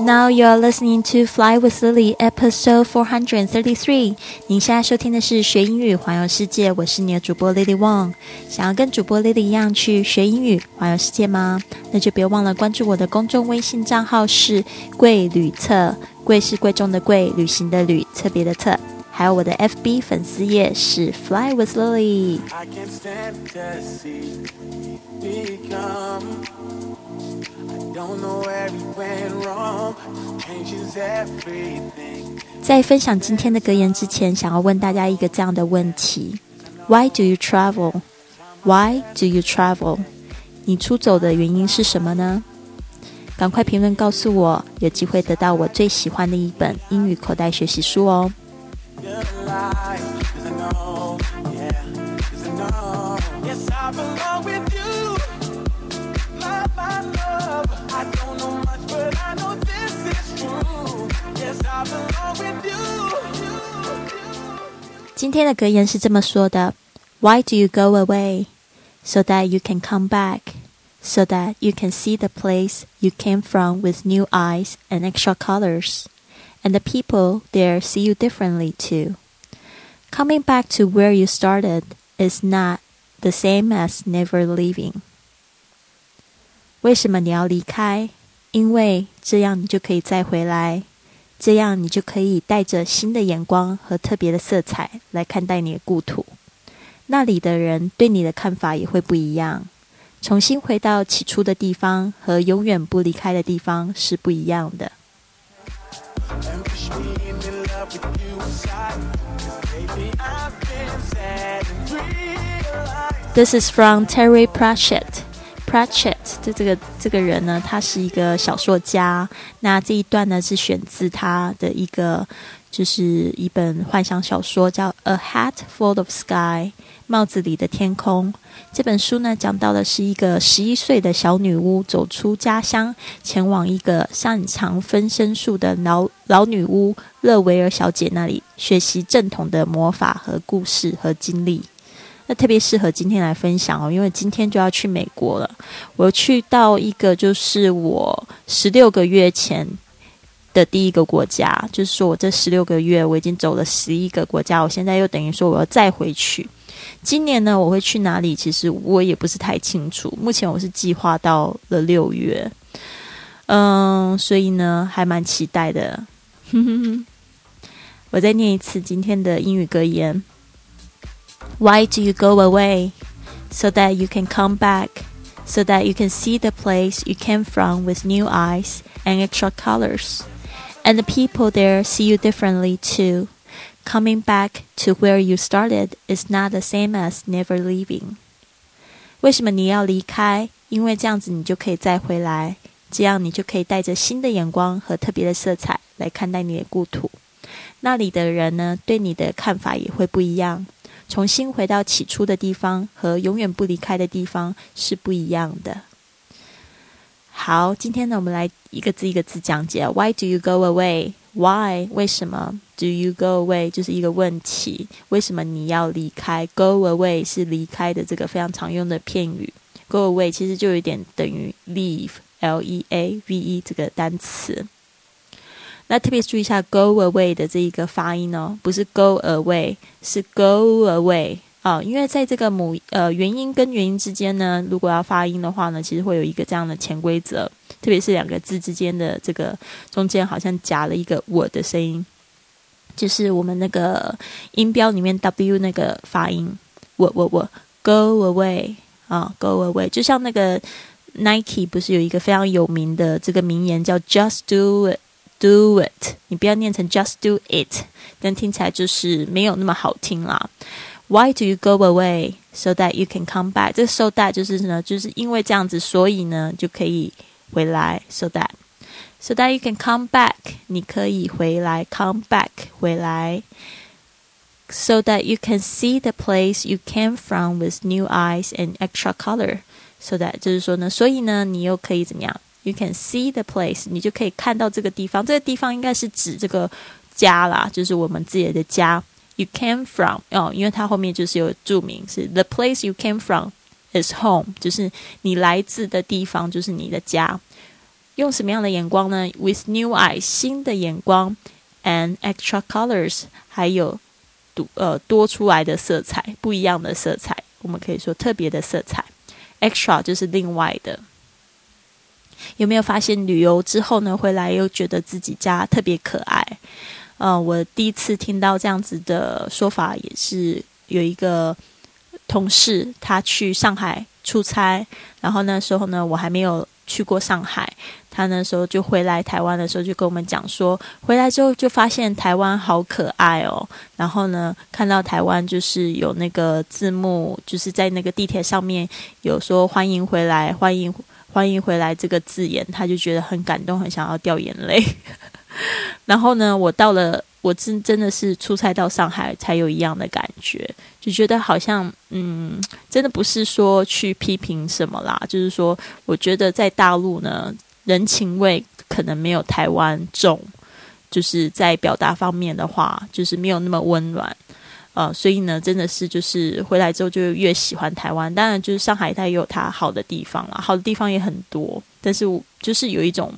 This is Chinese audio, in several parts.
Now you're listening to Fly with Lily, episode four hundred thirty-three. 您现在收听的是学英语环游世界，我是你的主播 Lily Wong。想要跟主播 Lily 一样去学英语环游世界吗？那就别忘了关注我的公众微信账号是贵旅册，贵是贵重的贵，旅行的旅，特别的特。还有我的 FB 粉丝页是 Fly with Lily。I can't stand to see 在分享今天的格言之前，想要问大家一个这样的问题：Why do you travel? Why do you travel? 你出走的原因是什么呢？赶快评论告诉我，有机会得到我最喜欢的一本英语口袋学习书哦！今天的格言是这么说的：Why do you go away? So that you can come back, so that you can see the place you came from with new eyes and extra colors, and the people there see you differently too. Coming back to where you started is not the same as never leaving. 为什么你要离开？因为这样你就可以再回来， 这样你就可以带着新的眼光和特别的色彩来看待你的故土。那里的人对你的看法也会不一样。重新回到起初的地方和永远不离开的地方是不一样的。This is from Terry Pratchett. Pratchett 的这个这个人呢，他是一个小说家。那这一段呢，是选自他的一个，就是一本幻想小说，叫《A Hat Full of Sky》帽子里的天空。这本书呢，讲到的是一个十一岁的小女巫走出家乡，前往一个擅长分身术的老老女巫勒维尔小姐那里，学习正统的魔法和故事和经历。那特别适合今天来分享哦，因为今天就要去美国了。我去到一个就是我十六个月前的第一个国家，就是说我这十六个月我已经走了十一个国家，我现在又等于说我要再回去。今年呢，我会去哪里？其实我也不是太清楚。目前我是计划到了六月，嗯，所以呢还蛮期待的。我再念一次今天的英语格言。Why do you go away? So that you can come back, so that you can see the place you came from with new eyes and extra colors. And the people there see you differently too. Coming back to where you started is not the same as never leaving. 为什么你要离开？因为这样子你就可以再回来，这样你就可以带着新的眼光和特别的色彩来看待你的故土。那里的人呢，对你的看法也会不一样。 重新回到起初的地方和永远不离开的地方是不一样的。好，今天呢，我们来一个字一个字讲解。Why do you go away? Why？为什么？Do you go away？就是一个问题。为什么你要离开？Go away 是离开的这个非常常用的片语。Go away 其实就有点等于 leave，L-E-A-V-E 这个单词。那特别注意一下 “go away” 的这一个发音哦，不是 “go away”，是 “go away” 啊。因为在这个母呃元音跟元音之间呢，如果要发音的话呢，其实会有一个这样的潜规则，特别是两个字之间的这个中间好像夹了一个“我”的声音，就是我们那个音标里面 “w” 那个发音，“我我我 ”，“go away” 啊，“go away”，就像那个 Nike 不是有一个非常有名的这个名言叫 “just do it”。Do it，你不要念成 just do it，但听起来就是没有那么好听啦。Why do you go away so that you can come back？这 so that 就是呢，就是因为这样子，所以呢就可以回来。So that，so that you can come back，你可以回来，come back 回来。So that you can see the place you came from with new eyes and extra color。So that 就是说呢，所以呢，你又可以怎么样 ？You can see the place，你就可以看到这个地方。这个地方应该是指这个家啦，就是我们自己的家。You came from 哦，因为它后面就是有注明是 the place you came from is home，就是你来自的地方就是你的家。用什么样的眼光呢？With new eyes，新的眼光，and extra colors，还有多呃多出来的色彩，不一样的色彩，我们可以说特别的色彩。Extra 就是另外的。有没有发现旅游之后呢，回来又觉得自己家特别可爱？呃，我第一次听到这样子的说法，也是有一个同事他去上海出差，然后那时候呢，我还没有去过上海，他那时候就回来台湾的时候，就跟我们讲说，回来之后就发现台湾好可爱哦，然后呢，看到台湾就是有那个字幕，就是在那个地铁上面有说欢迎回来，欢迎。欢迎回来这个字眼，他就觉得很感动，很想要掉眼泪。然后呢，我到了，我真真的是出差到上海才有一样的感觉，就觉得好像，嗯，真的不是说去批评什么啦，就是说，我觉得在大陆呢，人情味可能没有台湾重，就是在表达方面的话，就是没有那么温暖。呃，所以呢，真的是就是回来之后就越喜欢台湾。当然，就是上海它也有它好的地方啦，好的地方也很多。但是，我就是有一种，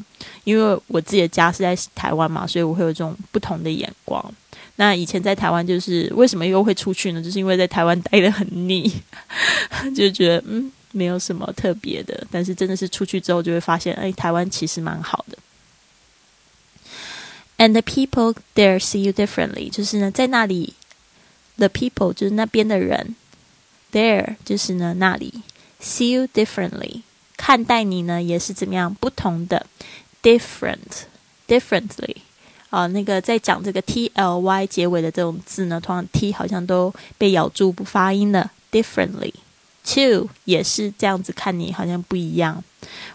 因为我自己的家是在台湾嘛，所以我会有这种不同的眼光。那以前在台湾，就是为什么又会出去呢？就是因为在台湾待的很腻，就觉得嗯，没有什么特别的。但是真的是出去之后，就会发现，哎，台湾其实蛮好的。And the people there see you differently，就是呢，在那里。The people 就是那边的人，there 就是呢那里，see you differently 看待你呢也是怎么样不同的，different differently 啊，那个在讲这个 t l y 结尾的这种字呢，通常 t 好像都被咬住不发音了，differently too 也是这样子看你好像不一样。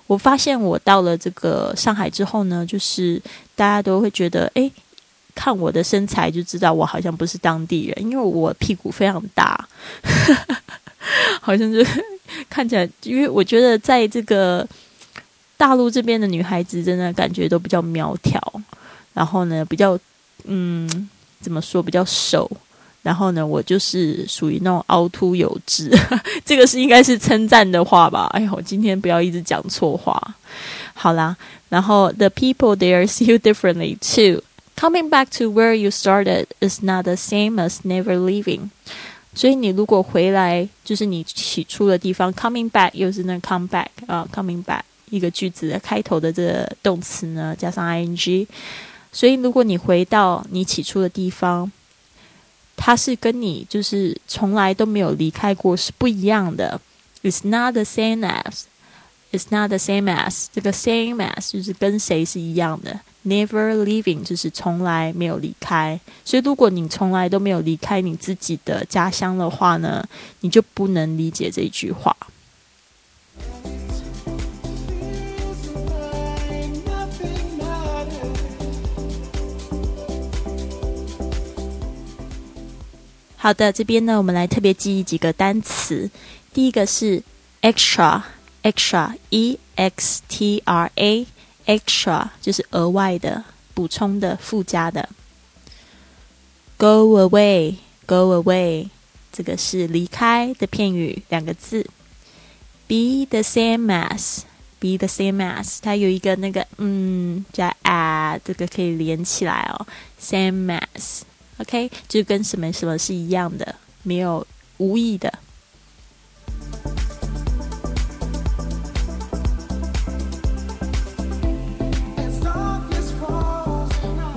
我发现我到了这个上海之后呢，就是大家都会觉得哎。看我的身材就知道我好像不是当地人，因为我屁股非常大，好像就看起来，因为我觉得在这个大陆这边的女孩子真的感觉都比较苗条，然后呢比较嗯怎么说比较瘦，然后呢我就是属于那种凹凸有致，这个是应该是称赞的话吧？哎呀，我今天不要一直讲错话，好啦，然后 the people there see you differently too。Coming back to where you started is not the same as never leaving。所以你如果回来，就是你起初的地方。Coming back 又是那 come back 啊，coming back 一个句子的开头的这个动词呢，加上 ing。所以如果你回到你起初的地方，它是跟你就是从来都没有离开过是不一样的。It's not the same as。 It's not the same as。这个 same as 就是跟谁是一样的。Never leaving 就是从来没有离开，所以如果你从来都没有离开你自己的家乡的话呢，你就不能理解这一句话。好的，这边呢，我们来特别记忆几个单词。第一个是 extra extra，extra，e x t r a。就是额外的、补充的、附加的。Go away, go away，这个是离开的片语，两个字。Be the same as, be the same as，它有一个那个嗯加 a，这个可以连起来哦。Same as，OK，就跟什么什么是一样的，没有无意的。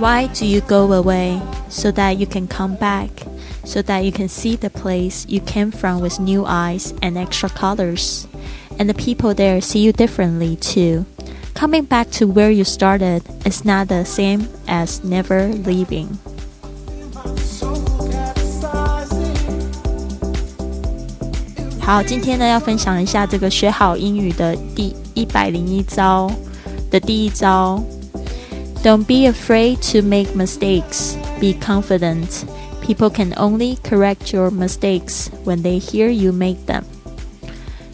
Why do you go away? So that you can come back, so that you can see the place you came from with new eyes and extra colors. And the people there see you differently too. Coming back to where you started is not the same as never leaving. 好，今天呢要分享一下这个学好英语的第一百零一招的第一招。 Don't be afraid to make mistakes. Be confident. People can only correct your mistakes when they hear you make them.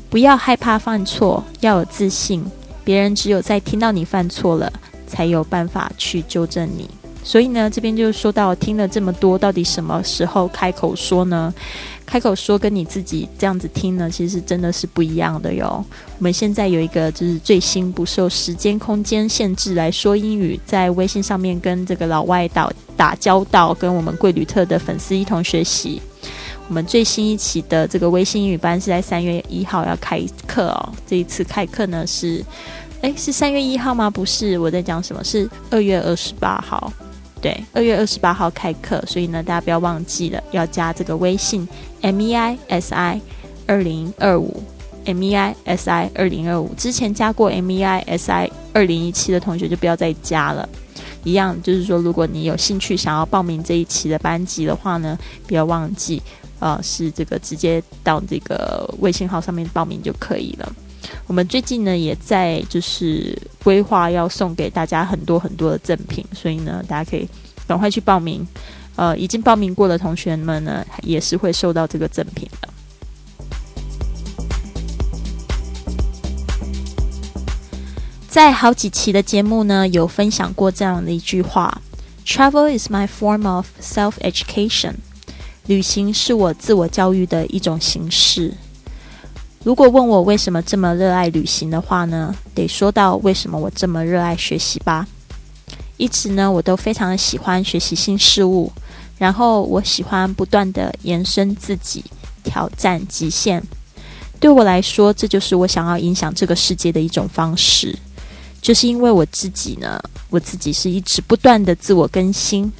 不要害怕犯错，要有自信。别人只有在听到你犯错了，才有办法去纠正你。所以呢，这边就说到听了这么多，到底什么时候开口说呢？开口说跟你自己这样子听呢，其实真的是不一样的哟。我们现在有一个就是最新不受时间空间限制来说英语，在微信上面跟这个老外打打交道，跟我们贵旅特的粉丝一同学习。我们最新一期的这个微信英语班是在三月一号要开课哦。这一次开课呢是，诶，是三月一号吗？不是，我在讲什么？是二月二十八号。对，二月二十八号开课，所以呢，大家不要忘记了要加这个微信 M E I S I 二零二五 M E I S I 二零二五。之前加过 M E I S I 二零一七的同学就不要再加了。一样，就是说，如果你有兴趣想要报名这一期的班级的话呢，不要忘记，呃，是这个直接到这个微信号上面报名就可以了。我们最近呢，也在就是规划要送给大家很多很多的赠品，所以呢，大家可以赶快去报名。呃，已经报名过的同学们呢，也是会收到这个赠品的。在好几期的节目呢，有分享过这样的一句话：“Travel is my form of self-education。”旅行是我自我教育的一种形式。如果问我为什么这么热爱旅行的话呢，得说到为什么我这么热爱学习吧。一直呢，我都非常的喜欢学习新事物，然后我喜欢不断的延伸自己，挑战极限。对我来说，这就是我想要影响这个世界的一种方式。就是因为我自己呢，我自己是一直不断的自我更新，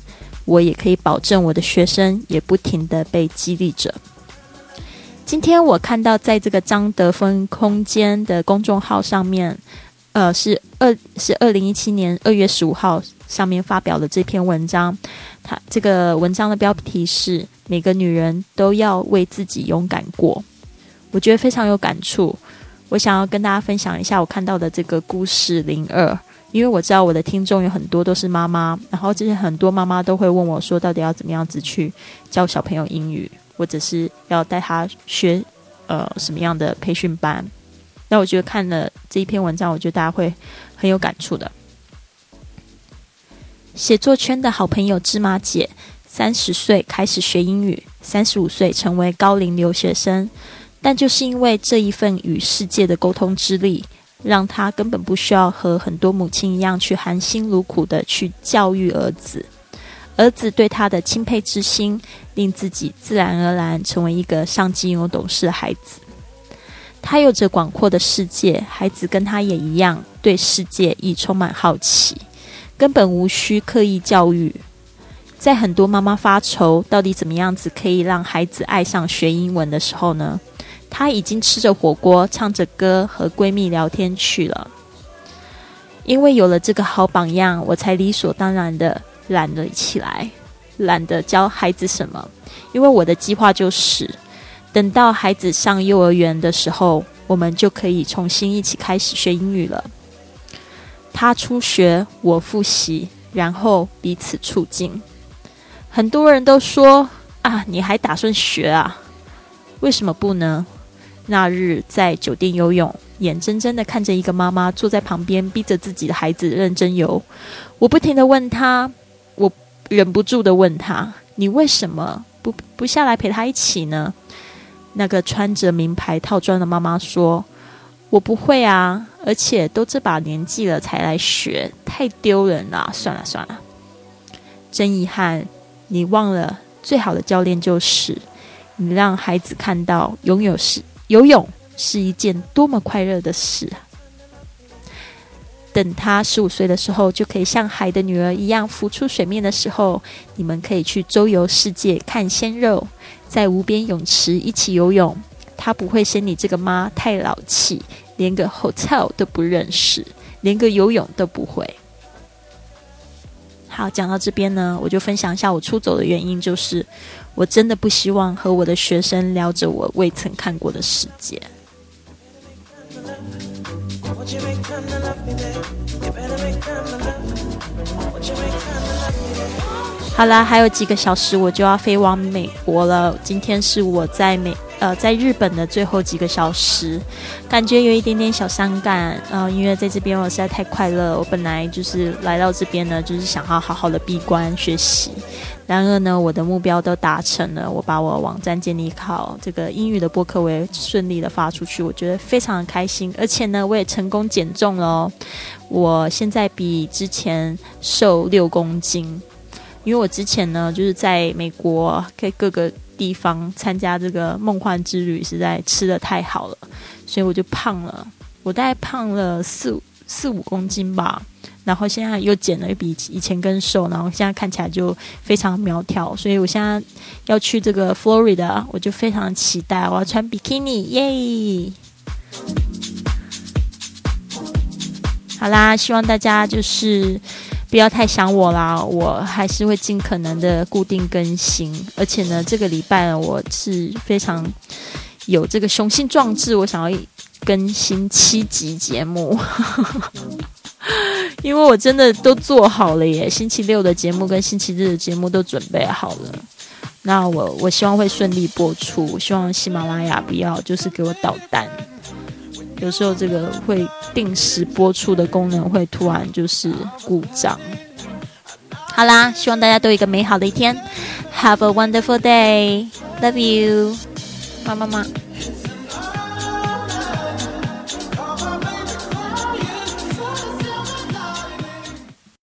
我也可以保证我的学生也不停的被激励着。今天我看到，在这个张德芬空间的公众号上面，呃，是二是二零一七年二月十五号上面发表的这篇文章。它这个文章的标题是“每个女人都要为自己勇敢过”，我觉得非常有感触。我想要跟大家分享一下我看到的这个故事零二，因为我知道我的听众有很多都是妈妈，然后这些很多妈妈都会问我说，到底要怎么样子去教小朋友英语。或者是要带他学，呃，什么样的培训班？那我觉得看了这一篇文章，我觉得大家会很有感触的。写作圈的好朋友芝麻姐，三十岁开始学英语，三十五岁成为高龄留学生，但就是因为这一份与世界的沟通之力，让她根本不需要和很多母亲一样去含辛茹苦的去教育儿子。儿子对他的钦佩之心，令自己自然而然成为一个上进又懂事的孩子。他有着广阔的世界，孩子跟他也一样，对世界亦充满好奇，根本无需刻意教育。在很多妈妈发愁到底怎么样子可以让孩子爱上学英文的时候呢，他已经吃着火锅，唱着歌，和闺蜜聊天去了。因为有了这个好榜样，我才理所当然的。懒了起来，懒得教孩子什么，因为我的计划就是，等到孩子上幼儿园的时候，我们就可以重新一起开始学英语了。他初学，我复习，然后彼此促进。很多人都说啊，你还打算学啊？为什么不呢？那日在酒店游泳，眼睁睁的看着一个妈妈坐在旁边，逼着自己的孩子认真游，我不停的问他。我忍不住的问他：“你为什么不不下来陪他一起呢？”那个穿着名牌套装的妈妈说：“我不会啊，而且都这把年纪了才来学，太丢人了。算了算了，真遗憾，你忘了最好的教练就是你，让孩子看到游泳是游泳是一件多么快乐的事。”等他十五岁的时候，就可以像海的女儿一样浮出水面的时候，你们可以去周游世界看鲜肉，在无边泳池一起游泳。他不会嫌你这个妈太老气，连个 hotel 都不认识，连个游泳都不会。好，讲到这边呢，我就分享一下我出走的原因，就是我真的不希望和我的学生聊着我未曾看过的世界。好啦，还有几个小时我就要飞往美国了。今天是我在美呃在日本的最后几个小时，感觉有一点点小伤感。呃，因为在这边我实在太快乐。我本来就是来到这边呢，就是想要好好的闭关学习。然而呢，我的目标都达成了，我把我网站建立好，这个英语的播客我也顺利的发出去，我觉得非常的开心。而且呢，我也成功减重了，我现在比之前瘦六公斤。因为我之前呢，就是在美国在各个地方参加这个梦幻之旅，实在吃的太好了，所以我就胖了。我大概胖了四四五公斤吧，然后现在又减了，比以前更瘦，然后现在看起来就非常苗条。所以我现在要去这个 Florida，我就非常期待，我要穿比基尼，耶！好啦，希望大家就是。不要太想我啦，我还是会尽可能的固定更新，而且呢，这个礼拜我是非常有这个雄心壮志，我想要更新七集节目，因为我真的都做好了耶，星期六的节目跟星期日的节目都准备好了，那我我希望会顺利播出，希望喜马拉雅不要就是给我捣蛋。有时候这个会定时播出的功能会突然就是故障。好啦，希望大家都有一个美好的一天。Have a wonderful day. Love you，妈妈妈。